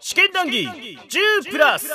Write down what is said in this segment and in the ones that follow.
試験談義10プラス。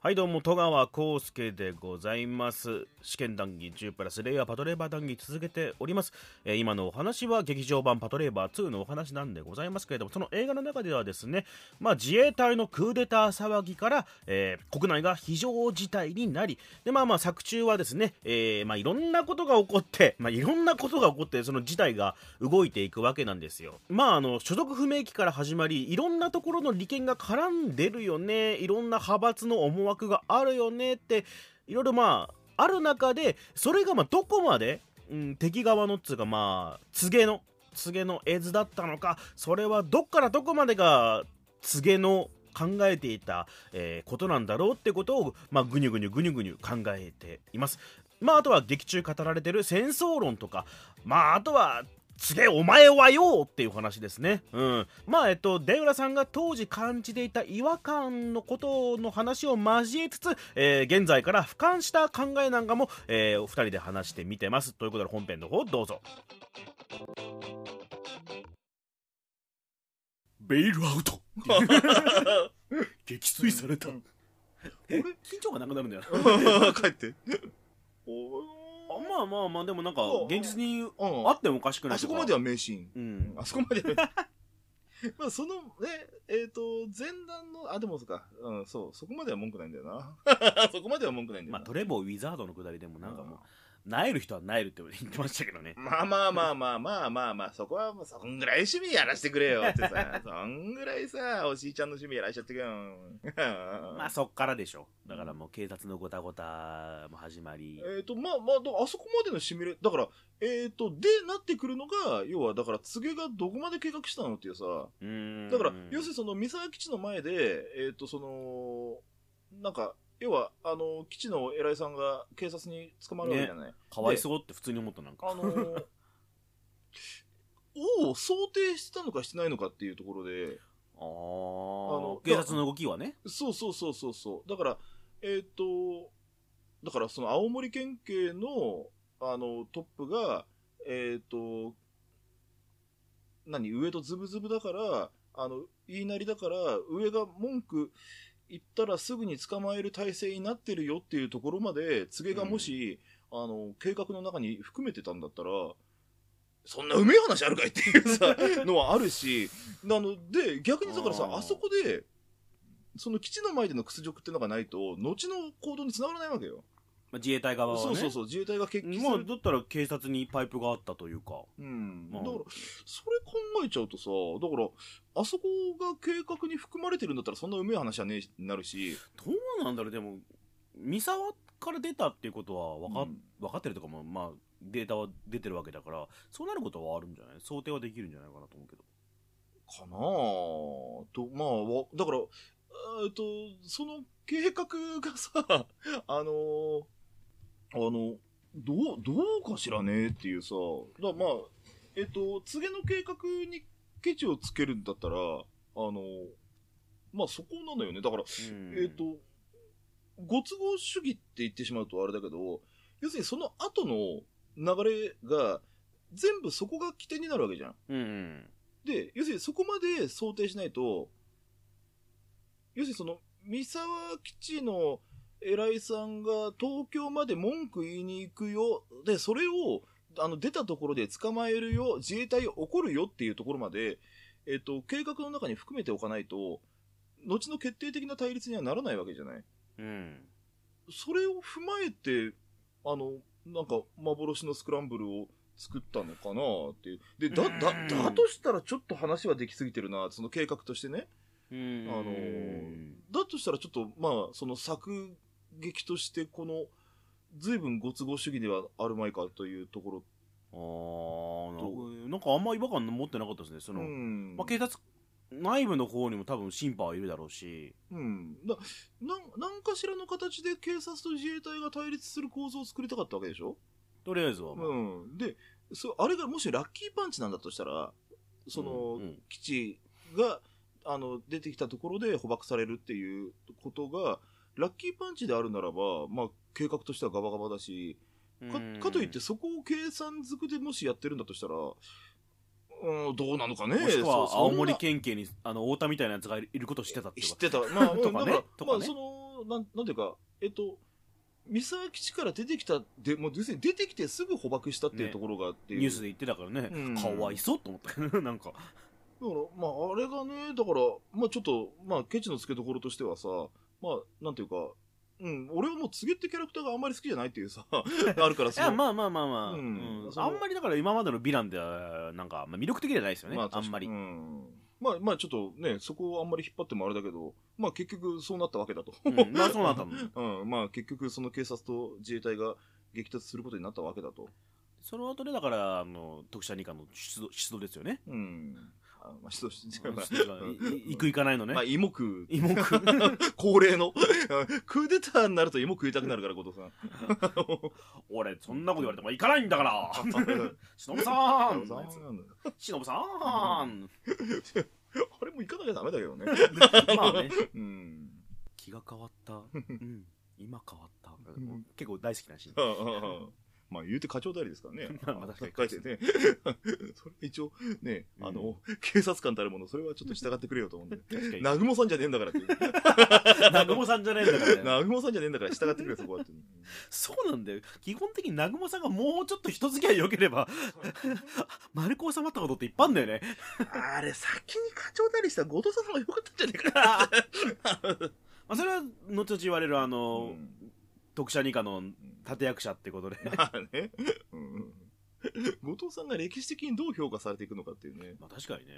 はいどうも戸川康介でございます。試験談義10プラスレイヤーパトレーバー談義続けております、えー、今のお話は劇場版パトレーバー2のお話なんでございますけれどもその映画の中ではですね、まあ、自衛隊のクーデター騒ぎから、えー、国内が非常事態になりでまあまあ作中はですね、えー、まあいろんなことが起こってまあいろんなことが起こってその事態が動いていくわけなんですよ。まああの所属不明期から始まりいろんなところの利権が絡んでるよね。いろんな派閥の思惑があるよねっていろいろまあある中でそれがまどこまで、うん、敵側のっつうかまあ告げの告げの絵図だったのかそれはどっからどこまでが告げの考えていた、えー、ことなんだろうってことを、まあ、ぐにゅぐにゅぐにゅぐにゅ考えています。まあ、あとは劇中語られてる戦争論とか、まあ、あとはすげえお前はよっていう話ですね。うん。まあ、えっと、出浦さんが当時感じていた違和感のことの話を交えつつ、えー、現在から俯瞰した考えなんかも、えー、お二人で話してみてます。ということで本編の方どうぞ。ベイルアウト撃墜された。俺、緊張がなくなるんだよな。帰って。おあまあまあまあでもなんか現実にあってもおかしくないあそこまでは名シーン、うん、あそこまで まあそのねえっ、ー、と前段のあでもそうか、うん、そう。そこまでは文句ないんだよな。そこまでは文句ないんだよな、まあ、トレボー・ウィザードのくだりでもなんかもう、なえる人はなえるって言ってましたけどね。まあまあまあまあまあまあまあ、そこはもうそんぐらい趣味やらしてくれよってさ、そんぐらいさ、おじいちゃんの趣味やらしちゃってくよ。まあそっからでしょ。だからもう警察のごたごたも始まり。えっ、ー、と、まあまあ、あそこまでのシミュレ、だから、えっ、ー、と、で、なってくるのが、要は、だから、告げがどこまで計画したのっていうさ、うだから、要するにその、三沢基地の前で、えっ、ー、と、その、なんか、要は、あの、基地の偉いさんが警察に捕まるわけじゃない。ね、かわいそうって普通に思ったなんか。あのー、を想定してたのかしてないのかっていうところで。ああの、警察の動きはね。そうそうそうそうそう。だから、えっ、ー、と、だからその青森県警の、あの、トップが、えっ、ー、と、何、上とズブズブだから、あの、言いなりだから、上が文句行ったらすぐに捕まえる体制になってるよっていうところまで、告げがもし、うん、あの、計画の中に含めてたんだったら、そんなうめえ話あるかいっていうさ、のはあるし、なので、逆にだからさ、あそこで、その基地の前での屈辱っていうのがないと、後の行動につながらないわけよ。まあ、自衛隊側は、ね、そうそうそう自衛隊が決起する、まあ、だったら警察にパイプがあったというか。うん、まあ、だからそれ考えちゃうとさだからあそこが計画に含まれてるんだったらそんなうめえ話はねえなるし。どうなんだろうでも三沢から出たっていうことは分か,、うん、分かってるとかもまあデータは出てるわけだからそうなることはあるんじゃない？想定はできるんじゃないかなと思うけど。かなあ。とまあだからえっとその計画がさ あのーあの、どう、どうかしらねっていうさ、だまあ、えっと、告げの計画にケチをつけるんだったら、あの、まあそこなのよね。だから、えっと、ご都合主義って言ってしまうとあれだけど、要するにその後の流れが、全部そこが起点になるわけじゃん。うん、で、要するにそこまで想定しないと、要するにその、三沢基地の偉いさんが東京まで文句言いに行くよ。で、それを、あの、出たところで捕まえるよ。自衛隊怒るよっていうところまで、えっと、計画の中に含めておかないと、後の決定的な対立にはならないわけじゃない。うん。それを踏まえて、あの、なんか、幻のスクランブルを作ったのかなっていう。で、だ、だ、だとしたらちょっと話はできすぎてるな、その計画としてね。あの、だとしたらちょっと、まあ、その作劇としてこの随分ご都合主義ではあるまいかというところ。ああなんかあんま違和感持ってなかったですねその、うん、まあ、警察内部の方にも多分審判はいるだろうし、うん、だな何かしらの形で警察と自衛隊が対立する構造を作りたかったわけでしょ？とりあえずは、まあ、うん、でそあれがもしラッキーパンチなんだとしたらその、うんうん、基地があの出てきたところで捕獲されるっていうことがラッキーパンチであるならば、まあ、計画としてはガバガバだし、かかといってそこを計算づくでもしやってるんだとしたら、うん、どうなのかね？もしくはそ青森そ県警にあの太田みたいなやつがいることを知ってたって知ってた。まあ、とかね。だかまあ、その、なん、なんていうか、えっと、三沢基地から出てきた、で、もう、要するに出てきてすぐ捕獲したっていうね。ところがあって、ニュースで言ってたからね、うん。かわいそうと思った。け どなんか。だから、まあ、あれがね、だから、まあ、ちょっと、まあ、ケチの付けどころとしてはさ、まあ、なんていうか、うん、俺はもう、告げってキャラクターがあんまり好きじゃないっていうさ、あるからい。やまあまあまあまあ、うん。あんまりだから今までのヴィランではなんか、まあ、魅力的じゃないですよね、まあ、あんまり、うん。まあ、まあ、ちょっとね、そこをあんまり引っ張ってもあれだけど、まあ、結局、そうなったわけだと。うん。まあそうなったの うん、まあ、結局、その警察と自衛隊が激突することになったわけだと。その後でだからあの特殊二課の出動出動ですよね。うん。あまあ、ちょっと、まあ行く行かないのね、まあ、芋食う。芋食う恒例の。クーデターになると芋食いたくなるから、後藤さん。俺そんなこと言われても行かないんだから忍さん忍さんあれも行かなきゃダメだけどね。まあねうん。気が変わった、うん、今変わった、結構大好きなシーンまあ言うて課長代理ですからね。まあ確書いてね。それ一応ね、あの、警察官たるもの、それはちょっと従ってくれよと思うんで。確かに南雲さんじゃねえんだからっていう。南雲さんじゃないんだからね南雲さんじゃねえんだから従ってくれよ、そこはって。そうなんだよ基本的に南雲さんがもうちょっと人付き合い良ければ丸く収まったことっていっぱいあるんだよねあれ、先に課長代理した後藤さんの方が良かったんじゃねえかな。まあそれは後々言われるあの、うん特殊二課の立役者ってことで まあね。うん後藤さんが歴史的にどう評価されていくのかっていうね。まあ確かにね、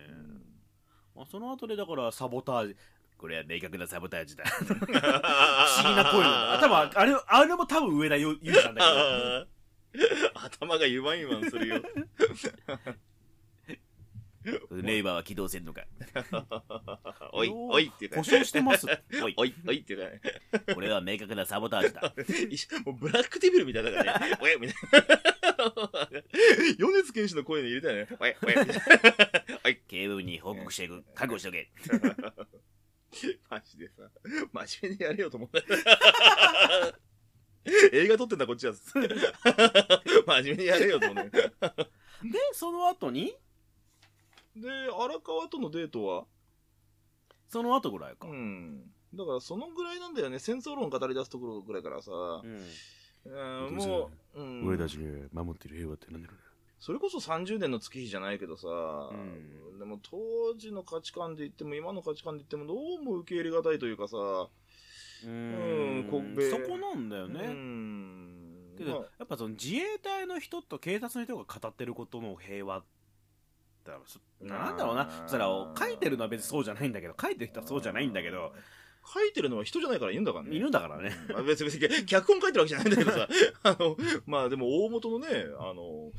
まあ、その後でだからサボタージュこれは明確なサボタージュだ 不思議な声なんだ多分あれあれも多分上田優優さんだ 頭がゆばいわんするよ。け どレイバーは起動せんのか おい、おいっていうか故障してますおいおい、おいっていうかね。これは明確なサボタージュだもうブラックデビルみたいだからね。おやみたいな。米津玄師の声に入れたよね。おや、おや、みたいな。警部に報告していく覚悟しておけマジでさ、真面目にやれよと思った。映画撮ってんだ、こっちは。真面目にやれよと思って。でその後にで、荒川とのデートは？その後ぐらいか、うん。だからそのぐらいなんだよね。戦争論語り出すところぐらいからさ。うん。うん、もう、うん、俺たちが守ってる平和って何だろそれこそ30年の月日じゃないけどさ、ん。でも当時の価値観で言っても今の価値観で言ってもどうも受け入れがたいというかさ、ううんこべそこなんだよね、うん。けど、まあ。やっぱその自衛隊の人と警察の人が語ってることの平和だなんだろうな。そしたら書いてるのは別にそうじゃないんだけど書いてる人はそうじゃないんだけど。書いてるのは人じゃないから言うんだからね。犬だからね。まあ別に別に脚本書いてるわけじゃないんだけどさ、あの、まあでも大元のね、あの、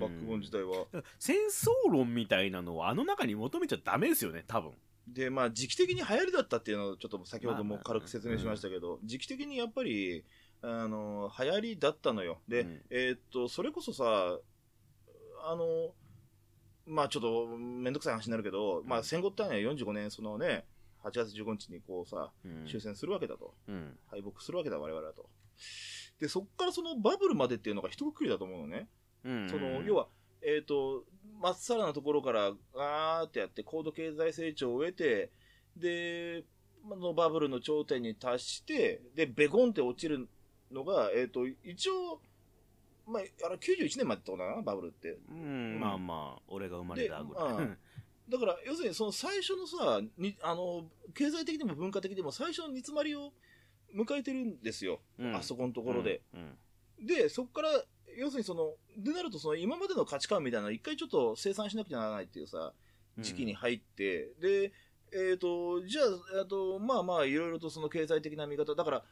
バックボーン自体は。戦争論みたいなのをあの中に求めちゃダメですよね多分。で、まあ時期的に流行りだったっていうのをちょっと先ほどもまあ軽く説明しましたけど、時期的にやっぱり、あの、流行りだったのよ。で、うん。えーっと、それこそさ、あの、まあちょっとめんどくさい話になるけど、まあ戦後ってのは45年、そのね、8月15日にこうさ、うん終戦するわけだと。うん敗北するわけだ、我々はと。で、そっからそのバブルまでっていうのが一括りだと思うのね。うんその、要は、えっ、と、まっさらなところから、ガーってやって、高度経済成長を得て、で、あのバブルの頂点に達して、で、ベコンって落ちるのが、えっ、と、一応、まあ、あれ91年までってことだな、バブルって。うんまあまあ俺が生まれたぐらいでうん だから、要するにその最初のさ、にあの、経済的にも文化的にも最初の煮詰まりを迎えてるんですよ。うんあそこのところで。うんで、そこから、要するにその、でなるとその今までの価値観みたいなのを一回ちょっと生産しなくちゃならないっていうさ、時期に入って、で、えっ、と、じゃあ、えーと、まあまあ、いろいろとその経済的な見方、だから、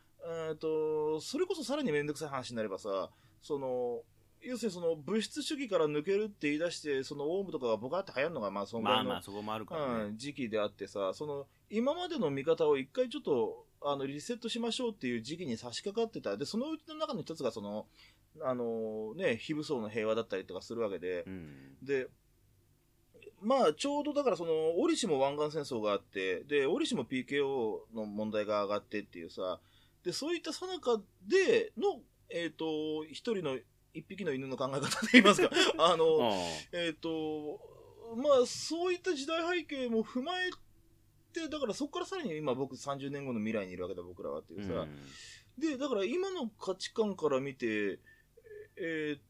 えっ、と、それこそさらにめんどくさい話になればさ、その、要するにその物質主義から抜けるって言い出して、そのオウムとかがボカって流行るのが、まあ、そのぐまあまあそこもあるからね。うん、時期であってさ、その、今までの見方を一回ちょっと、あの、リセットしましょうっていう時期に差し掛かってた。で、そのうちの中の一つが、その、あのね、非武装の平和だったりとかするわけで。う、ん。で、まあ、ちょうどだからその、折しも湾岸戦争があって、で、折しも PKO の問題が上がってっていうさ、で、そういったさなかでの、えっ、と、一人の、一匹の犬の考え方といいますか、あの、あえっ、と、まあ、そういった時代背景も踏まえて、だからそこからさらに今僕30年後の未来にいるわけだ、僕らはっていうさ。で、だから今の価値観から見て、えーっ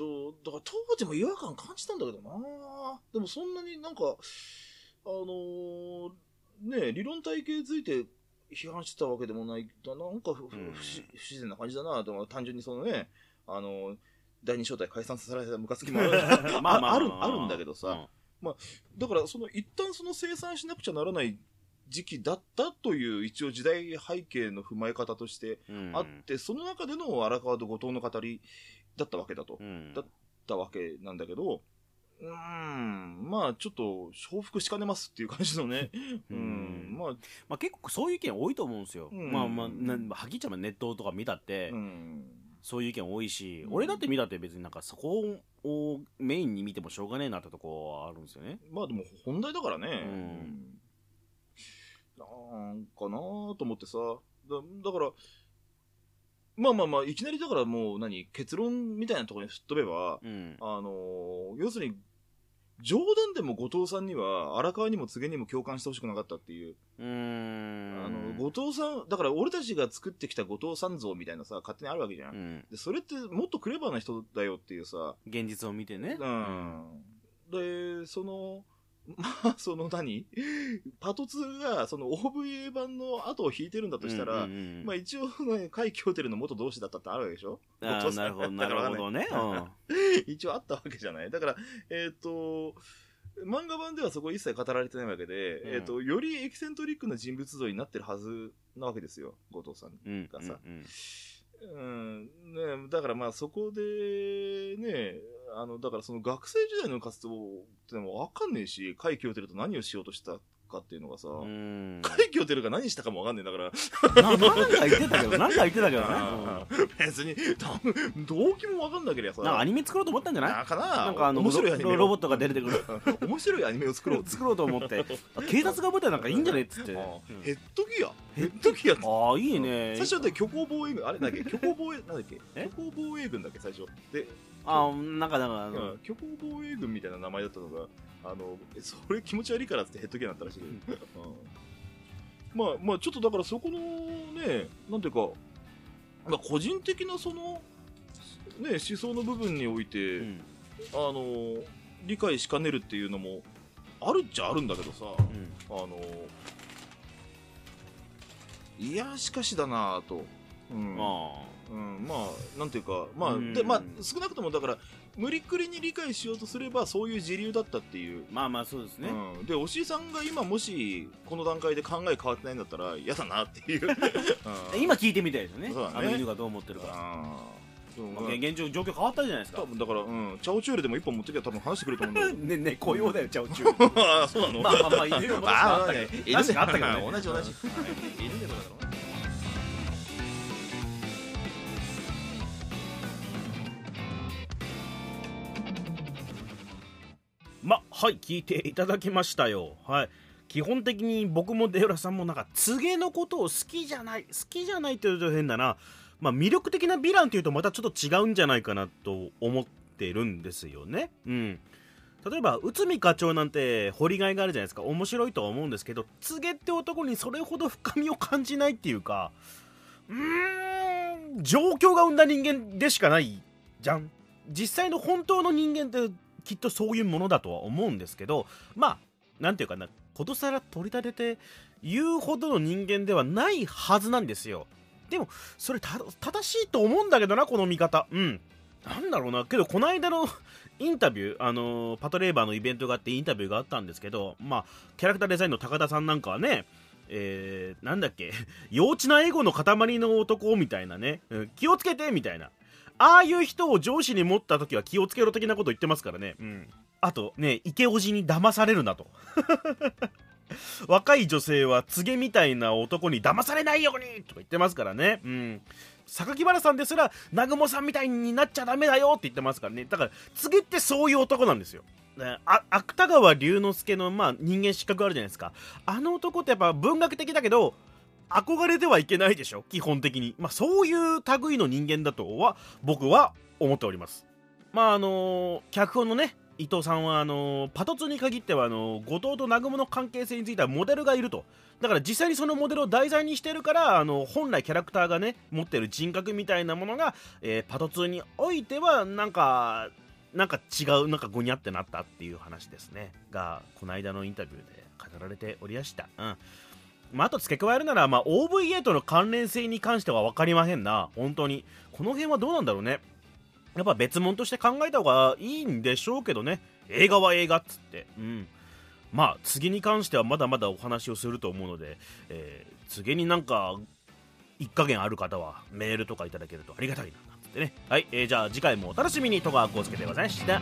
と、だから当時も違和感感じたんだけどな。でもそんなになんか、あのーね、理論体系づいて批判してたわけでもない、だな。んか不,、自然な感じだな。と、単純にそのね、あのー第二正体解散させられたムカつきもある。まあまああ。るあるんだけどさ、うん。だからその一旦その生産しなくちゃならない時期だったという一応時代背景の踏まえ方としてうんあって、その中での荒川と後藤の語りだったわけだと、うん。だったわけなんだけど、うーん、まあちょっと重複しかねますっていう感じのね、ううんん、まあ、まあ、結構そういう意見多いと思うんですよ、うん。まあまあなはっきりちゃえばネットとか見たって、うん、そういう意見多いし、うん。俺だって見たって別になんかそこをメインに見てもしょうがねえなってとこはあるんですよね。まあでも本題だからね、うん。なんかなと思ってさ、だだから、まあまあまあ、いきなりだからもう何、結論みたいなところに吹っ飛べば、うんあのー要するに、冗談でも後藤さんには、荒川にも告げにも共感してほしくなかったっていう。うーんあの、後藤さん、だから俺たちが作ってきた後藤さん像みたいなさ、勝手にあるわけじゃん。うんで、それってもっとクレバーな人だよっていうさ、現実を見てねうん。で、その、まあ、その何？パト2が、その OVA 版の後を引いてるんだとしたら、うんうんうんまあ一応ね、海京テルの元同志だったってあるわけでしょ？あ後藤さん。ーなるほどなるほどね、一応あったわけじゃない。だから、えっ、と、漫画版ではそこ一切語られてないわけで、うん。えっ、と、よりエキセントリックな人物像になってるはずなわけですよ、後藤さん。うんがさ。うんうん、ね、だからまあそこで、ね、あの、だからその学生時代の活動ってのもわかんねえし、海京テルと何をしようとしたかっていうのがさ、うん。海京テルが何したかもわかんねえんだから、ななんか言ってたけど なんか言ってたけどね、別に、ど動機もわかんなければさ、うんなんかアニメ作ろうと思ったんじゃない？かな、なんかあの面白いアニメを。ロロボットが出てくる。面白いアニメを作ろう。作ろうと思って。警察が舞台なんかいいんじゃねっつって、ヘッドギア？ヘッドギアああいいね。最初だって虚構防衛軍あれだっけ？虚構防衛なんだっけ？え？虚構防衛軍だっけ最初。で、ああなんかなんかあうんの、虚構防衛軍みたいな名前だったのがあのえそれ気持ち悪いからってヘッドギアになったらしいけど、うん。まあまあちょっとだからそこのねなんていうか、まあ、個人的なそのね思想の部分において、うん。あの理解しかねるっていうのもあるっちゃあるんだけどさ、うん。あのいやしかしだなぁと、うん。まうん、まあなんていうかまあ、うん。でまあ少なくともだから無理くりに理解しようとすればそういう自流だったっていう、あまあまあそうですね、うん、でおしいさんが今もしこの段階で考え変わってないんだったら嫌だなっていう、うん。今聞いてみたいですよね。そうだね。あの犬がどう思ってるか、まあまあ。現状状況変わったじゃないですか。多分だから、うん、チャオチュールでも一本持ってきゃ多分話してくれると思うんだけど。ねね雇用だよチャオチュ ああそうなの？まあまあまあ犬もああったけど。犬確かあったけどね。同じ同じ。犬でもだろまはい聞いていただきましたよ。はい。基本的に僕もデウラさんもなんか告げのことを好きじゃない好きじゃないって言うと変だな。まあ魅力的なヴィランっていうとまたちょっと違うんじゃないかなと思ってるんですよね。うん。例えば内海課長なんて掘りがいがあるじゃないですか。面白いとは思うんですけど告げって男にそれほど深みを感じないっていうかうーん状況が生んだ人間でしかないじゃん。実際の本当の人間ってきっとそういうものだとは思うんですけどまあなんていうかなことさら取り立てて言うほどの人間ではないはずなんですよ。でもそれた正しいと思うんだけどなこの見方。うん。なんだろうな。けどこの間の インタビュー、あのーパトレーバーのイベントがあってインタビューがあったんですけど、まあ、キャラクターデザインの高田さんなんかはね、えー、なんだっけ、幼稚なエゴの塊の男みたいなね、うん気をつけてみたいな。ああいう人を上司に持った時は気をつけろ的なこと言ってますからね。うん。あとね、池おじに騙されるなと。若い女性は告げみたいな男に騙されないようにとか言ってますからね。うん。榊原さんですら、南雲さんみたいになっちゃダメだよって言ってますからね。だから、告げってそういう男なんですよ。ねあ芥川龍之介の、まあ、人間失格あるじゃないですか。あの男ってやっぱ文学的だけど、憧れてはいけないでしょ？基本的に。まあ、そういう類の人間だとは、僕は思っております。まあ、あのー脚本のね、伊藤さんはあのパトツに限ってはあの後藤と南雲の関係性についてはモデルがいると。だから実際にそのモデルを題材にしてるからあの本来キャラクターがね持ってる人格みたいなものが、えー、パトツにおいてはなんかなんか違うなんかゴニャってなったっていう話ですね。がこの間のインタビューで語られておりました。うん。まあ、あと付け加えるなら、まあ、OVA との関連性に関しては分かりませんな。本当に。この辺はどうなんだろうね。やっぱ別物として考えた方がいいんでしょうけどね。映画は映画っつって。うん。まあ次に関してはまだまだお話をすると思うので、えー、次になんか一加減ある方はメールとかいただけるとありがたいなってね。はい、えー、じゃあ次回もお楽しみに。戸川浩介でございました。